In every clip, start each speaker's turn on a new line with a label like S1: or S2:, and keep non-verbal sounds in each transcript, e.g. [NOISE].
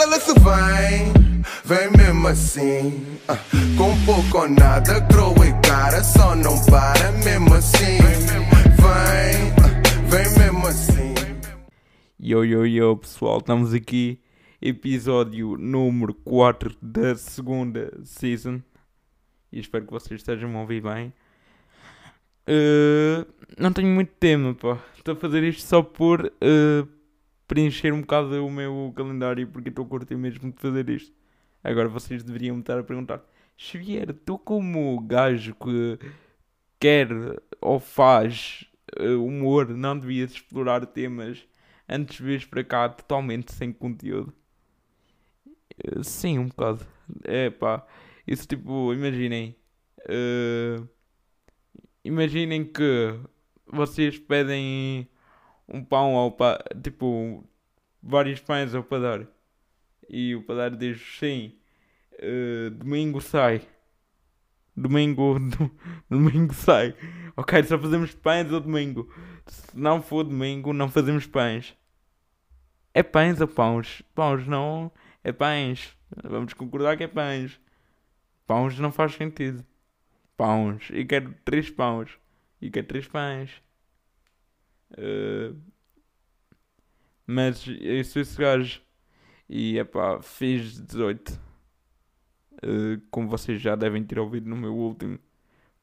S1: ela se vem, vem mesmo assim. ah, com pouco ou nada, croa e cara, só não para mesmo assim. Vem, ah, vem mesmo assim.
S2: Yo, yo, yo, pessoal, estamos aqui, episódio número 4 da segunda season. E espero que vocês estejam a ouvir bem. Uh, não tenho muito tema, pá. Estou a fazer isto só por uh, preencher um bocado o meu calendário, porque estou a curtir mesmo de fazer isto. Agora vocês deveriam me estar a perguntar: Xavier, tu, como gajo que quer ou faz uh, humor, não devias explorar temas antes de vires para cá totalmente sem conteúdo? Uh, sim, um bocado. É pá. Isso tipo, imaginem. Uh, imaginem que vocês pedem um pão ao pa tipo vários pães ao padeiro. E o padeiro diz sim uh, domingo sai. Domingo [LAUGHS] do, domingo sai. Ok só fazemos pães ao domingo. Se não for domingo não fazemos pães. É pães ou pães pães não é pães. Vamos concordar que é pães. Pães não faz sentido. Pães e quero três pães e quero três pães Uh, mas eu sou esse gajo. E é pá, fiz 18. Uh, como vocês já devem ter ouvido no meu último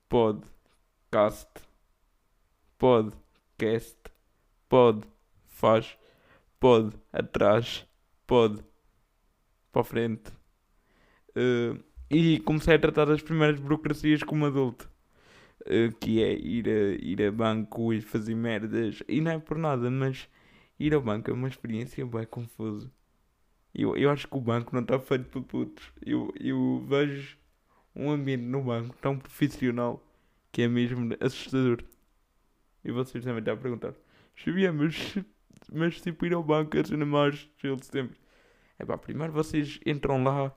S2: podcast. Podcast. Pod. Faz. Pod. Atrás. Pod. Para frente. Uh, e comecei a tratar das primeiras burocracias como adulto. Uh, que é ir a, ir a banco e fazer merdas. E não é por nada, mas ir ao banco é uma experiência bem confusa. Eu, eu acho que o banco não está feito para putos. Eu, eu vejo um ambiente no banco tão profissional que é mesmo assustador. E vocês também estão a perguntar: Xavier, mas, mas tipo ir ao banco é a cena mais chill de sempre. É pá, primeiro vocês entram lá,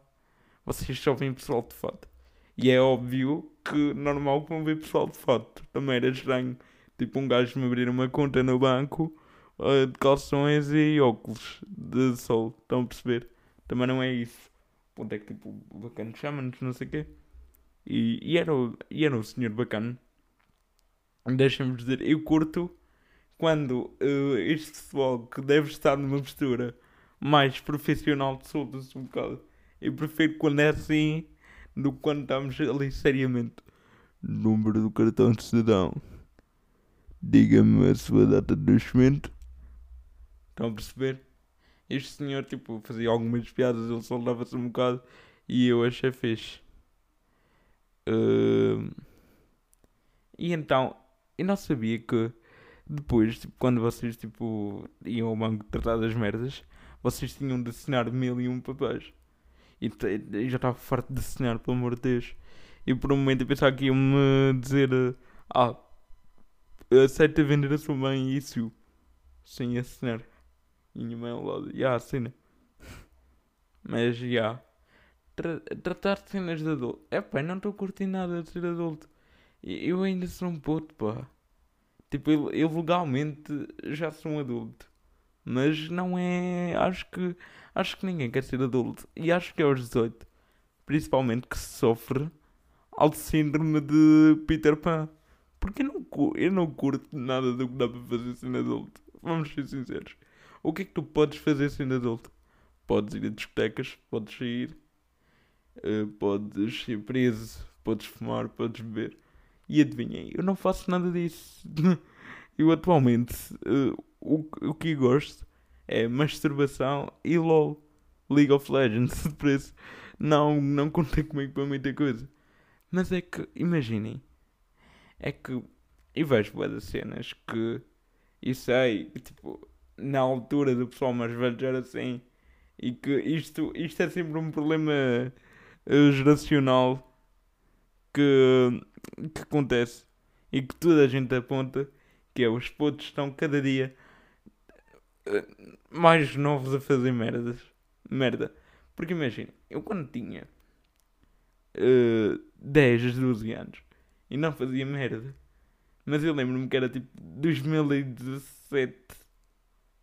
S2: vocês só veem pessoal de fato. E é óbvio que normal que vão ver pessoal de fato. Também era estranho. Tipo um gajo me abrir uma conta no banco uh, de calções e óculos de sol. Estão a perceber? Também não é isso. O ponto é que tipo, bacana chama-nos, não sei o quê. E, e, era, o, e era o senhor bacana. Deixa-me dizer, eu curto quando uh, este pessoal que deve estar numa postura mais profissional solta-se um bocado. Eu prefiro quando é assim do que quando estamos ali seriamente. Número do cartão de cidadão. Diga-me a sua data de nascimento. Estão a perceber? Este senhor, tipo, fazia algumas piadas, ele soldava-se um bocado e eu achei fixe. Uh... E então, eu não sabia que depois, tipo, quando vocês, tipo, iam ao banco tratar das merdas, vocês tinham de assinar mil e um papéis. E eu já estava farto de assinar, pelo amor de Deus. E por um momento eu pensava que iam-me dizer: Ah, aceita vender a sua mãe isso sem assinar. E minha mãe ao lado: Ya, yeah, assina. Mas já. Yeah. Tra tratar de cenas de adulto. É pá, não estou curtindo nada de ser adulto. Eu ainda sou um puto, pá. Tipo, eu, eu legalmente já sou um adulto. Mas não é. Acho que acho que ninguém quer ser adulto. E acho que é aos 18, principalmente, que se sofre ao síndrome de Peter Pan. Porque eu não, eu não curto nada do que dá para fazer sendo adulto. Vamos ser sinceros. O que é que tu podes fazer sendo adulto? Podes ir a discotecas, podes sair, uh, podes ser preso, podes fumar, podes beber. E adivinhem, eu não faço nada disso. [LAUGHS] eu atualmente, uh, o, o que gosto é masturbação e LOL. League of Legends. [LAUGHS] Por isso, não, não contem comigo para muita coisa. Mas é que, imaginem. É que eu vejo boas cenas que. E sei, tipo, na altura do pessoal mais velho era assim. E que isto, isto é sempre um problema uh, geracional que, que acontece. E que toda a gente aponta que é os putos estão cada dia mais novos a fazer merdas. Merda. Porque imagina, eu quando tinha uh, 10, 12 anos e não fazia merda. Mas eu lembro-me que era tipo 2017,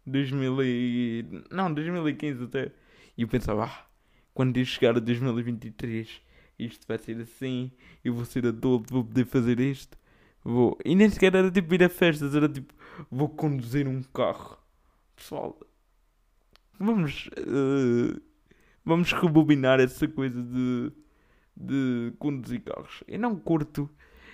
S2: 2000 e... não, 2015 até. E eu pensava, ah, quando eu chegar a 2023, isto vai ser assim, eu vou ser adulto, vou poder fazer isto. Vou. E nem sequer era tipo ir a festas, era tipo, vou conduzir um carro. Pessoal, vamos. Uh, vamos rebobinar essa coisa de, de conduzir carros. Eu não curto.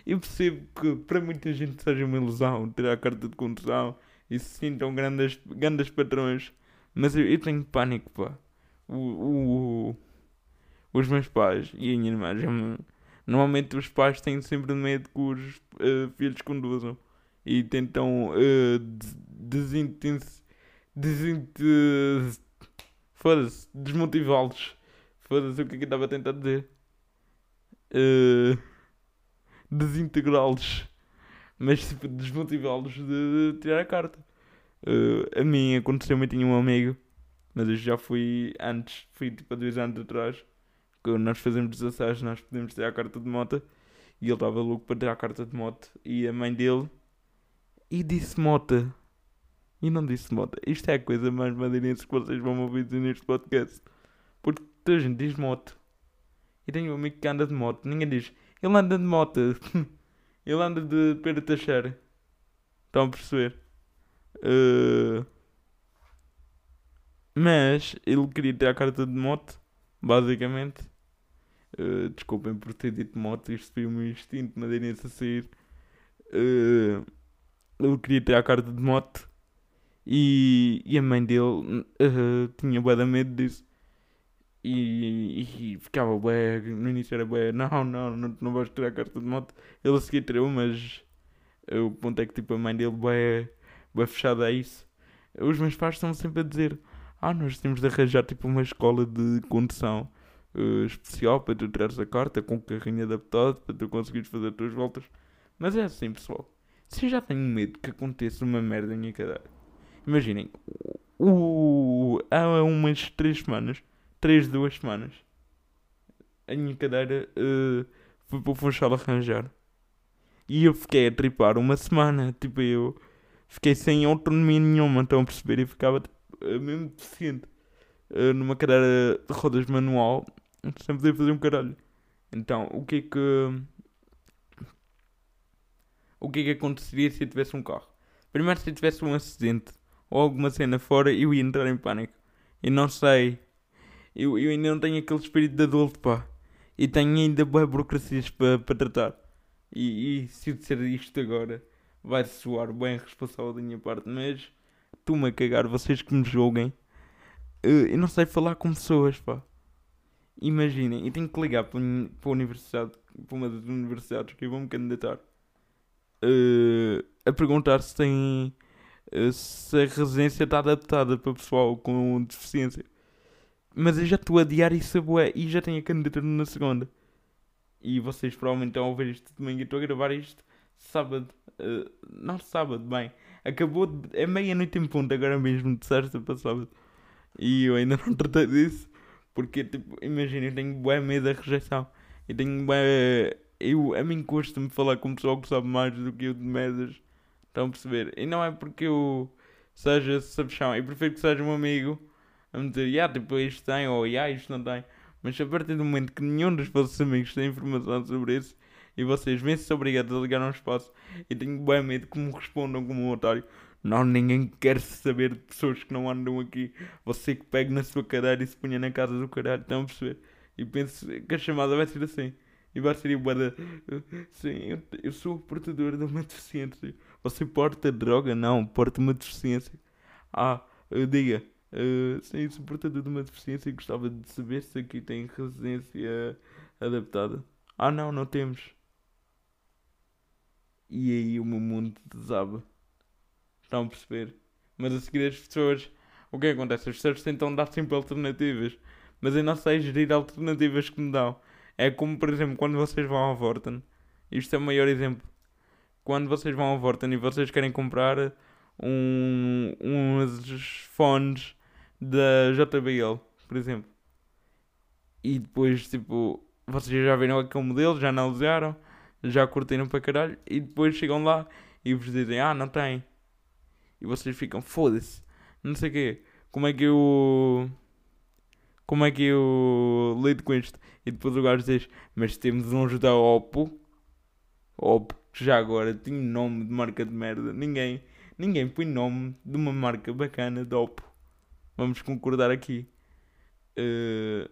S2: Eu percebo que para muita gente seja uma ilusão ter a carta de condução e se sintam grandes, grandes patrões. Mas eu, eu tenho pânico, pá. O, o, os meus pais e a minha irmã já me... Normalmente os pais têm sempre medo que os uh, filhos conduzam e tentam uh, desintensificar. Desint... Foda-se, desmotivá-los. Foda-se o que é que eu estava a tentar dizer. Uh, Desintegrá-los. Mas tipo, desmotivá-los de, de, tirar a carta. Uh, a mim aconteceu, eu tinha um amigo, mas eu já fui antes, fui tipo há dois anos atrás. Que nós fazemos 16, nós podemos ter a carta de moto. E ele estava louco para ter a carta de moto. E a mãe dele. E disse moto. E não disse moto. Isto é a coisa mais madeirense que vocês vão ouvir dizer neste podcast. Porque toda a gente diz moto. E tenho um amigo que anda de moto. Ninguém diz. Ele anda de moto. [LAUGHS] ele anda de Pedro Teixeira. Estão a perceber? Uh... Mas ele queria ter a carta de moto. Basicamente. Uh, desculpem por ter dito moto. Isto foi o meu instinto madeirense a sair. Uh... Ele queria ter a carta de moto. E, e a mãe dele uh, tinha bué de medo disso. E, e, ficava bué, no início era bué, não, não, não, não vais tirar a carta de moto. Ele a seguir tirou, mas uh, o ponto é que tipo, a mãe dele bué, bué fechada a isso. Os meus pais estão sempre a dizer, ah, nós temos de arranjar tipo uma escola de condução uh, especial para tu tirares a carta com carrinho adaptado para tu conseguires fazer as tuas voltas. Mas é assim, pessoal. Se eu já tenho medo que aconteça uma merda em minha cadeira Imaginem, há umas 3 semanas, 3, 2 semanas, a minha cadeira uh, foi para o Funchal arranjar. E eu fiquei a tripar uma semana. Tipo, eu fiquei sem autonomia nenhuma, estão a perceber? E ficava uh, mesmo deficiente. Uh, numa cadeira de rodas manual, sem poder fazer um caralho. Então, o que é que. O que é que aconteceria se eu tivesse um carro? Primeiro, se eu tivesse um acidente ou alguma cena fora, eu ia entrar em pânico. E não sei. Eu, eu ainda não tenho aquele espírito de adulto, pá. E tenho ainda boas burocracias para pa tratar. E, e se eu disser isto agora, vai soar bem responsável da minha parte. Mas tu-me a cagar, vocês que me julguem. Uh, eu não sei falar com pessoas, pá. Imaginem, eu tenho que ligar para, para a universidade, para uma das universidades que eu vou me candidatar. Uh, a perguntar se tem se a residência está adaptada para pessoal com deficiência. Mas eu já estou a adiar isso a bué e já tenho a candidatura na segunda. E vocês provavelmente estão a ouvir isto domingo e estou a gravar isto sábado. Uh, não sábado, bem. Acabou de, é meia-noite em ponto agora mesmo, de sexta para sábado. E eu ainda não [LAUGHS] tratei disso. Porque, tipo, imagina, eu tenho bué medo da rejeição. Eu tenho bué... Eu, a mim custa-me falar com pessoal que sabe mais do que eu de merdas Estão a perceber? E não é porque eu seja sabichão. Eu prefiro que seja um amigo a me dizer, yeah, tipo, isto tem, ou yeah, isto não tem. Mas a partir do momento que nenhum dos vossos amigos tem informação sobre isso e vocês vêm-se obrigados a ligar um espaço e tenho bem medo que me respondam como um otário. Não, ninguém quer saber de pessoas que não andam aqui. Você que pega na sua cadeira e se punha na casa do caralho. Estão a perceber? E penso que a chamada vai ser assim. E vai ser igual a... Sim, eu, eu sou portador de uma deficiência. Você porta droga? Não, porta uma deficiência. Ah, diga. Uh, sim, sou portador de uma deficiência e gostava de saber se aqui tem residência adaptada. Ah, não, não temos. E aí o meu mundo desaba. Estão a perceber? Mas a seguir as pessoas. O que acontece? As pessoas tentam dar sempre alternativas. Mas eu não sei gerir alternativas que me dão. É como, por exemplo, quando vocês vão ao Vorten. Isto é o maior exemplo quando vocês vão ao Vorten e vocês querem comprar um, uns fones da JBL, por exemplo. E depois, tipo, vocês já viram aquele modelo, já analisaram, já curtiram para caralho, e depois chegam lá e vos dizem, ah, não tem. E vocês ficam, foda-se, não sei o quê. Como é que eu. como é que eu lido com isto? E depois o gajo diz, mas temos uns da Oppo, Oppo, que já agora tinha nome de marca de merda, ninguém, ninguém põe nome de uma marca bacana de Oppo, vamos concordar aqui. Uh,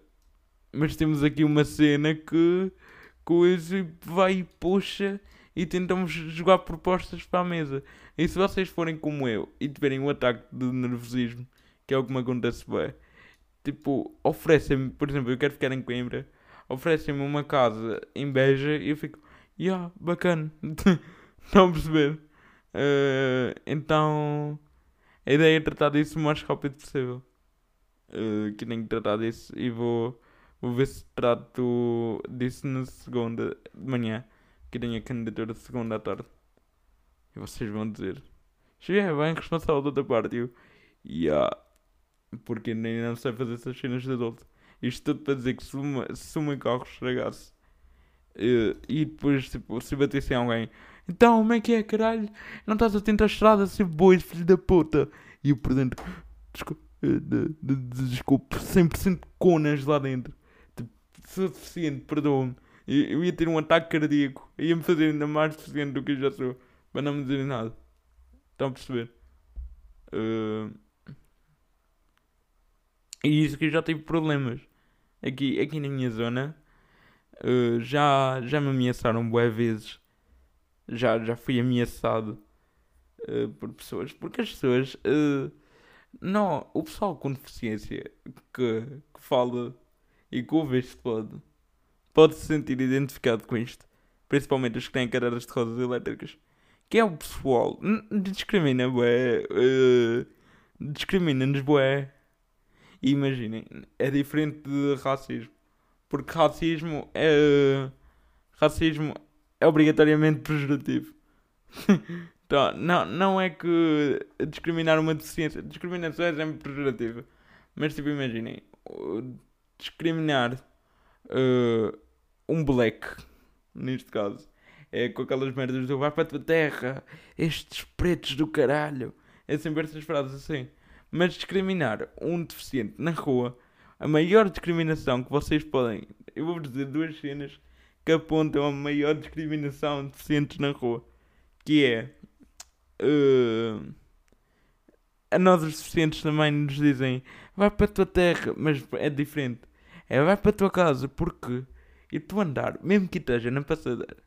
S2: mas temos aqui uma cena que coisa vai e puxa e tentamos jogar propostas para a mesa. E se vocês forem como eu e tiverem um ataque de nervosismo, que é o que me acontece bem, tipo, oferecem-me, por exemplo, eu quero ficar em Coimbra, oferecem-me uma casa em Beja e eu fico, yeah, bacana, [LAUGHS] estão a perceber? Uh, então, a ideia é tratar disso o mais rápido possível. Uh, que tenho que tratar disso e vou, vou ver se trato disso na segunda de manhã, que tenho a candidatura de segunda à tarde. E vocês vão dizer, cheguei é bem responsável da outra parte. Eu, yeah, porque nem não sei fazer essas cenas de adulto. Isto tudo para dizer que se, uma, se o carro estragasse uh, e depois tipo, se batesse em alguém, então como é que é, caralho? Não estás a tentar a estrada, ser boi, filho da puta. E eu por dentro, desculpa, de, de, de, desculpe, 100% conas lá dentro. Tipo, suficiente, perdoa-me. Eu ia ter um ataque cardíaco, ia-me fazer ainda mais suficiente do que eu já sou, para não me dizer nada. Estão a perceber? Uh... E isso que eu já tive problemas. Aqui, aqui na minha zona uh, já, já me ameaçaram boé vezes. Já, já fui ameaçado uh, por pessoas. Porque as pessoas. Uh, não, o pessoal com deficiência que, que fala e que ouve este pode, pode se sentir identificado com isto. Principalmente os que têm cadeiras de rodas elétricas. Que é o pessoal. Discrimina, bué. Discrimina-nos, bué imaginem, é diferente de racismo. Porque racismo é. Racismo é obrigatoriamente pejorativo. [LAUGHS] então, não, não é que discriminar uma deficiência. Discriminação é sempre pejorativa. Mas tipo, imaginem, discriminar uh, um black, neste caso, é com aquelas merdas do vai para a tua terra, estes pretos do caralho. É sempre essas frases assim. Mas discriminar um deficiente na rua, a maior discriminação que vocês podem. Eu vou-vos dizer duas cenas que apontam a maior discriminação de deficientes na rua. Que é. Uh, a nós os deficientes também nos dizem vai para a tua terra, mas é diferente. É vai para a tua casa, porque e tu andar, mesmo que esteja na passadeira,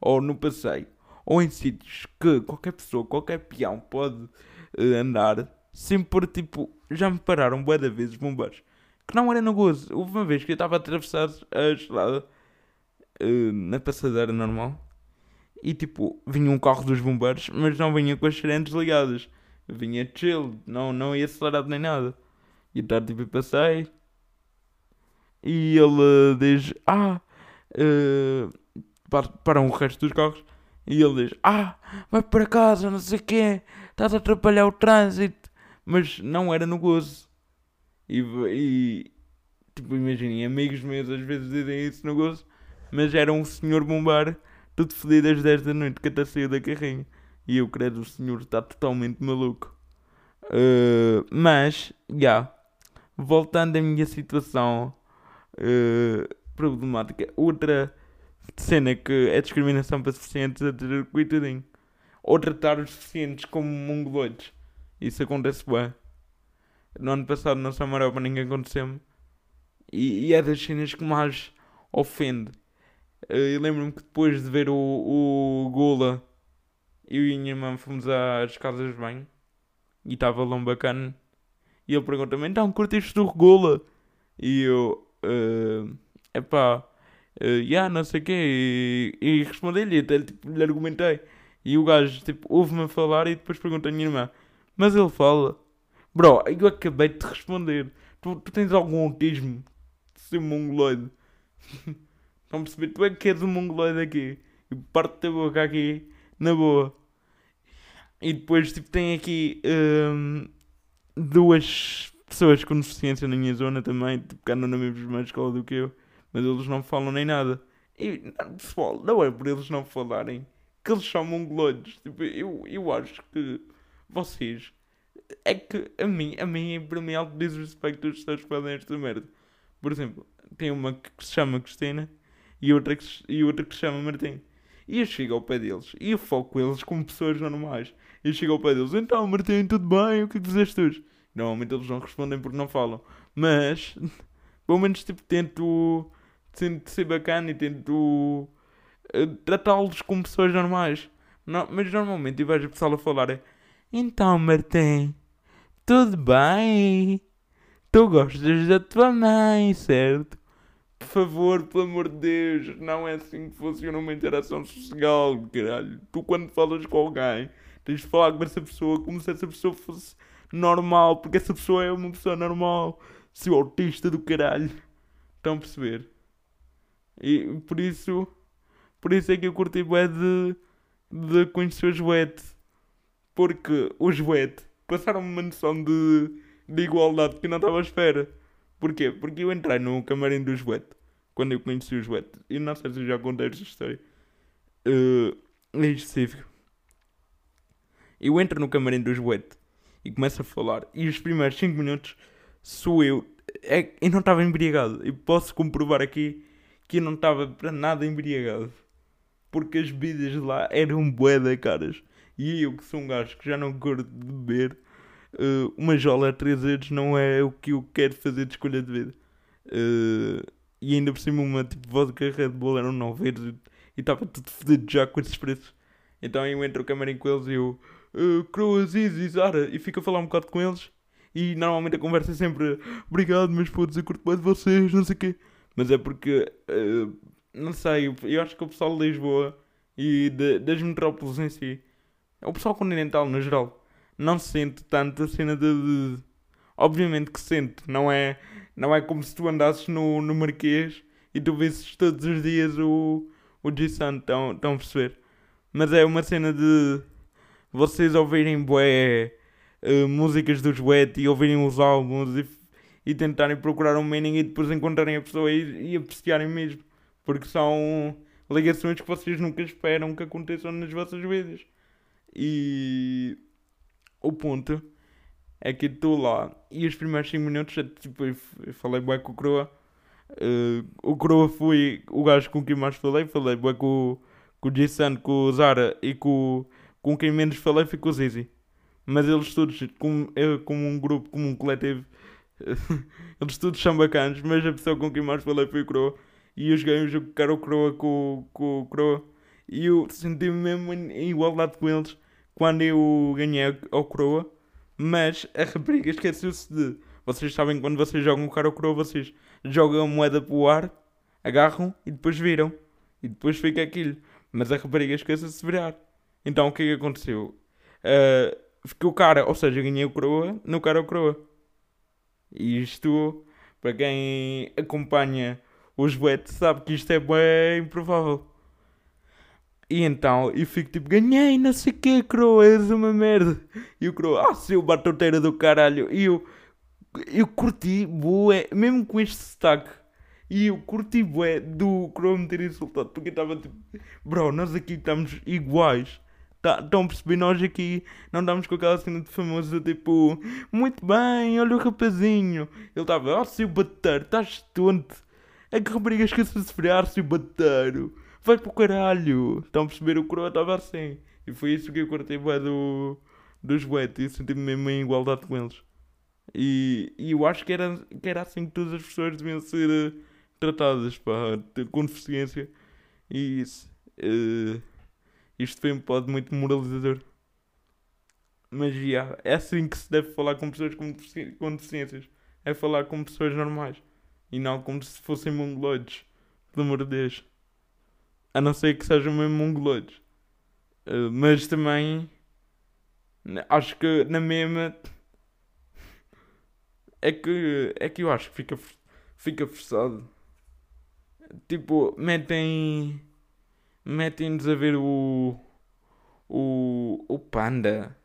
S2: ou no passeio, ou em sítios que qualquer pessoa, qualquer peão pode uh, andar, sempre tipo, já me pararam bué de vezes bombeiros. Que não era no gozo. Houve uma vez que eu estava a atravessar a estrada uh, na passadeira normal e tipo, vinha um carro dos bombeiros, mas não vinha com as sirenes ligadas. Vinha chill, não, não ia acelerado nem nada. E então tipo, passei e ele diz: Ah, uh, para o resto dos carros. E ele diz: Ah, vai para casa, não sei o quê, estás a atrapalhar o trânsito mas não era no gozo. E, e tipo, imaginem, amigos meus às vezes dizem isso no gozo, mas era um senhor bombar, tudo fedido às 10 da noite, que até saiu da carrinha. E eu creio o senhor está totalmente maluco. Uh, mas, já, yeah, voltando à minha situação uh, problemática, outra cena que é discriminação para deficientes é ter coitadinho. Ou tratar os deficientes como mongoloides. Isso acontece bem. No ano passado amarelo para ninguém aconteceu-me. E, e, é das cenas que mais ofende. Eh, eu lembro-me que depois de ver o, o Gula, eu e a minha irmã fomos às casas de banho e estava lá um bacana. E ele perguntou-me: então curtiste do Gula? E eu, uh, epá, uh, yeah, não sei o quê. E, e respondi-lhe, até tipo, lhe argumentei. E o gajo tipo, ouve-me falar e depois pergunta à minha irmã: mas ele fala. Bro, eu acabei de te responder. Tu, tu tens algum autismo ser mongoloide? [LAUGHS] Estão a perceber? Tu é que és um mongoloide aqui. E parte da boca aqui, na boa. E depois, tipo, tem aqui hum, duas pessoas com deficiência na minha zona também, tipo, que andam na mesma escola do que eu. Mas eles não falam nem nada. E, pessoal, não é por eles não falarem que eles são mongoloides. Tipo, eu, eu acho que vocês. É que a mim, a mim, para mim, é algo desrespeito dos seus que fazem esta merda. Por exemplo, tem uma que se chama Cristina e outra que, se- e outra que se chama Martim. E eu chego ao pé deles e eu falo com eles como pessoas normais. E eu chego ao pé deles, então Martim, tudo bem? O que é fizeste hoje? Normalmente eles não respondem porque não falam. Mas, [LAUGHS] pelo menos, tipo, tento, tento ser bacana e tento eh, tratá-los como pessoas normais. Não, mas normalmente eu vejo o pessoal a falar é, Então, Martim, tudo bem? Tu gostas da tua mãe, certo? Por favor, pelo amor de Deus, não é assim que funciona uma interação social, caralho. Tu quando falas com alguém, tens de falar com essa pessoa como se essa pessoa fosse normal, porque essa pessoa é uma pessoa normal. Seu autista do caralho. Estão a perceber? E por isso, por isso é que eu curti bué de, de conhecer o Joete. Porque o Joete passaram-me uma noção de, de igualdade que eu não estava à espera. Porquê? Porque eu entrei no camarim do Joete quando eu conheci o Joete. E não sei se já contei esta história. Uh, em específico. Eu entro no camarim do Joete e começo a falar. E os primeiros 5 minutos sou eu. É, eu não estava embriagado. Eu posso comprovar aqui que eu não estava para nada embriagado. Porque as bebidas lá eram bué da caras. E eu, que sou um gajo que já não curto de beber, uh, uma jola a 3 euros não é o que eu quero fazer de escolha de vida. Uh, e ainda por cima uma tipo vodka Red Bull eram 9 euros e- estava tudo fodido já com esses preços. Então eu entro o camarim com eles e eu uh, Croas, Easy, Zara e fico a falar um bocado com eles. E normalmente a conversa é sempre Obrigado, meus putos, eu curto bem de vocês, não sei o quê. Mas é porque, uh, não sei, eu- acho que o pessoal de Lisboa e de- das metrópoles em si, o pessoal continental no geral, não sente tanto a cena de, de- Obviamente que sente, não é, não é como se tu andasses no, no Marquês e tu visses todos os dias o, o G-Sun, estão a perceber? Mas é uma cena de vocês ouvirem bué eh, músicas do Joete e ouvirem os álbuns e, e tentarem procurar um meaning e depois encontrarem a pessoa e, e apreciarem mesmo. Porque são ligações que vocês nunca esperam que aconteçam nas vossas vidas. E o ponto é que estou lá e os primeiros 5 minutos, é tipo, eu falei bué com o Croa. Eh, o Croa foi o gajo com quem mais falei. Falei bué com, com o Jason, com o Zara e com, com quem menos falei foi com o Zizi. Mas eles todos, como, eu, como um grupo, como um coletivo, [LAUGHS] eles todos são bacanas. Mas a pessoa com quem mais falei foi o Croa. E eu joguei um jogo que era o Croa com, com o Croa. E eu senti-me mesmo em igualdade com eles quando eu ganhei ao Croa. Mas a rapariga esqueceu-se de. Vocês sabem quando vocês jogam o cara ao Croa, vocês jogam a moeda para o ar, agarram e depois viram. E depois fica aquilo. Mas a rapariga esqueceu-se de virar. Então o que é que aconteceu? Ah, ficou cara, ou seja, ganhei o Croa no cara ao Croa. E isto, para quem acompanha os boetes, sabe que isto é bem improvável. E então, eu fico tipo, ganhei, não sei o que, Croa, és uma merda. E o Croa, ah, seu batoteira do caralho. E eu, eu curti, bué, mesmo com este sotaque. E eu curti, bué, do Croa me ter insultado. Porque estava tipo, bro, nós aqui estamos iguais. Tá, estão a perceber? Nós aqui não estamos com aquela cena de famoso, tipo, muito bem, olha o rapazinho. Ele estava, ah, seu bateiro, estás tonto. É que rapariga esqueceu de se frear, seu bateiro. Vai para o caralho. Estão a perceber? O Croa estava assim. E foi isso que eu cortei bué do, dos buetes. E senti-me mesmo em igualdade com eles. E, e eu acho que era, que era assim que todas as pessoas deviam ser eh, tratadas, pá, com deficiência. E isso. eh, isto foi um pod muito moralizador. Mas já, é assim que se deve falar com pessoas com, defici- com deficiências. É falar com pessoas normais. E não como se fossem mongoloides. Pelo amor de Deus. A não ser que sejam mesmo mongoloides. Eh, mas também. Acho que na mesma. É que. É que eu acho que fica, fica forçado. Tipo, metem. Metem-nos a ver o. O. O panda.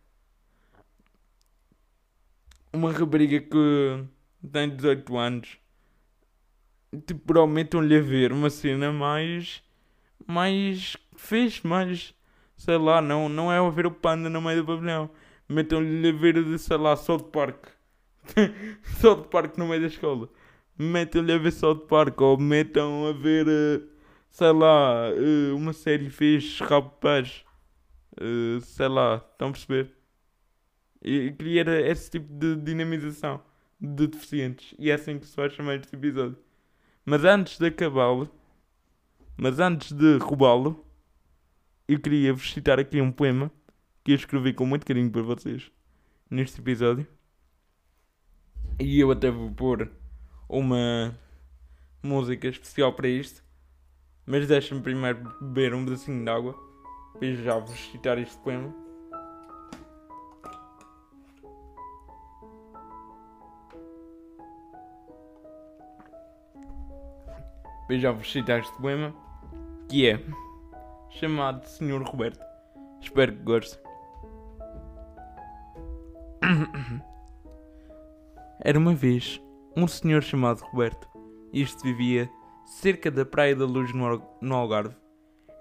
S2: Uma rapariga que tem 18 anos. Tipo, bro, metam-lhe a ver uma cena mais. Mais. Fixe, mais. Sei lá, não, não é ver o panda no meio do pavilhão. Metam-lhe a ver, de, sei lá, South Park. [LAUGHS] South Park no meio da escola. metam-lhe a ver South Park ou metam a ver, eh, sei lá, eh, uma série fez rapaz, uh, sei lá, estão a perceber? E queria esse tipo de dinamização de deficientes e é assim que se vai chamar este episódio. Mas antes de acabá-lo, mas antes de roubá-lo, eu queria vos citar aqui um poema que eu escrevi com muito carinho para vocês neste episódio. E eu até vou pôr uma música especial para isto. Mas deixem-me primeiro beber um pedacinho de água. Depois já vos citar este poema. Depois já vos citar este poema. Que é chamado Senhor Roberto. Espero que gostem. [COUGHS] Era uma vez um senhor chamado Roberto. Este vivia cerca da Praia da Luz no Algarve.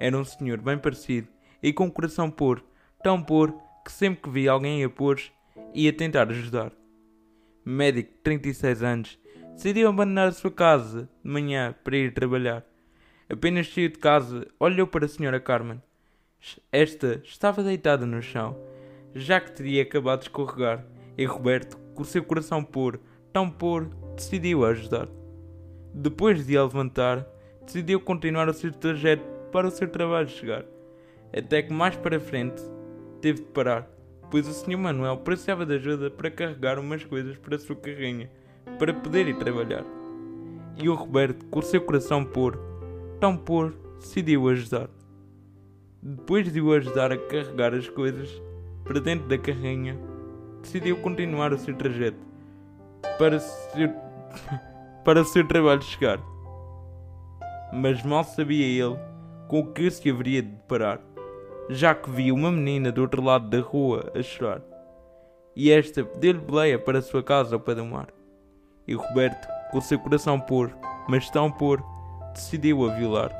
S2: Era um senhor bem parecido e com o coração pôr, tão pôr que sempre que via alguém a pôr, ia tentar ajudar. Médico de 36 anos, decidiu abandonar a sua casa de manhã para ir trabalhar. Apenas saiu de casa, olhou para a senhora Carmen. Esta estava deitada no chão, já que teria acabado de escorregar, e Roberto, com o seu coração pôr, tão pôr, decidiu ajudar. Depois de a levantar, decidiu continuar o seu trajeto para o seu trabalho chegar, até que mais para frente teve de parar, pois o Sr. Manuel precisava de ajuda para carregar umas coisas para a sua carrinha, para poder ir trabalhar. E o Roberto, com o seu coração pôr, tão pôr, decidiu ajudar. Depois de o ajudar a carregar as coisas para dentro da carrinha, decidiu continuar o seu trajeto para, seu, [LAUGHS] para o seu trabalho chegar. Mas mal sabia ele com o que se haveria de deparar, já que via uma menina do outro lado da rua a chorar. E esta pediu-lhe boleia para sua casa ao pé do mar. E Roberto, com seu coração pôr, mas tão pôr, decidiu a violar.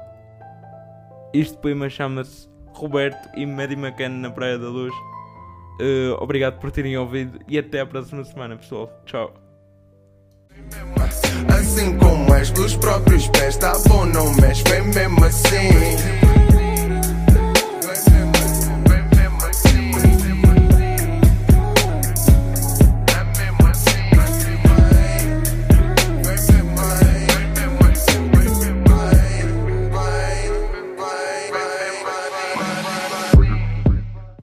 S2: Este poema chama-se Roberto e Maddie McCann na Praia da Luz. Uh, obrigado por terem ouvido e até a próxima semana, pessoal. Tchau.
S1: Assim como és dos próprios pés, tá bom, não mexe, vem mesmo assim.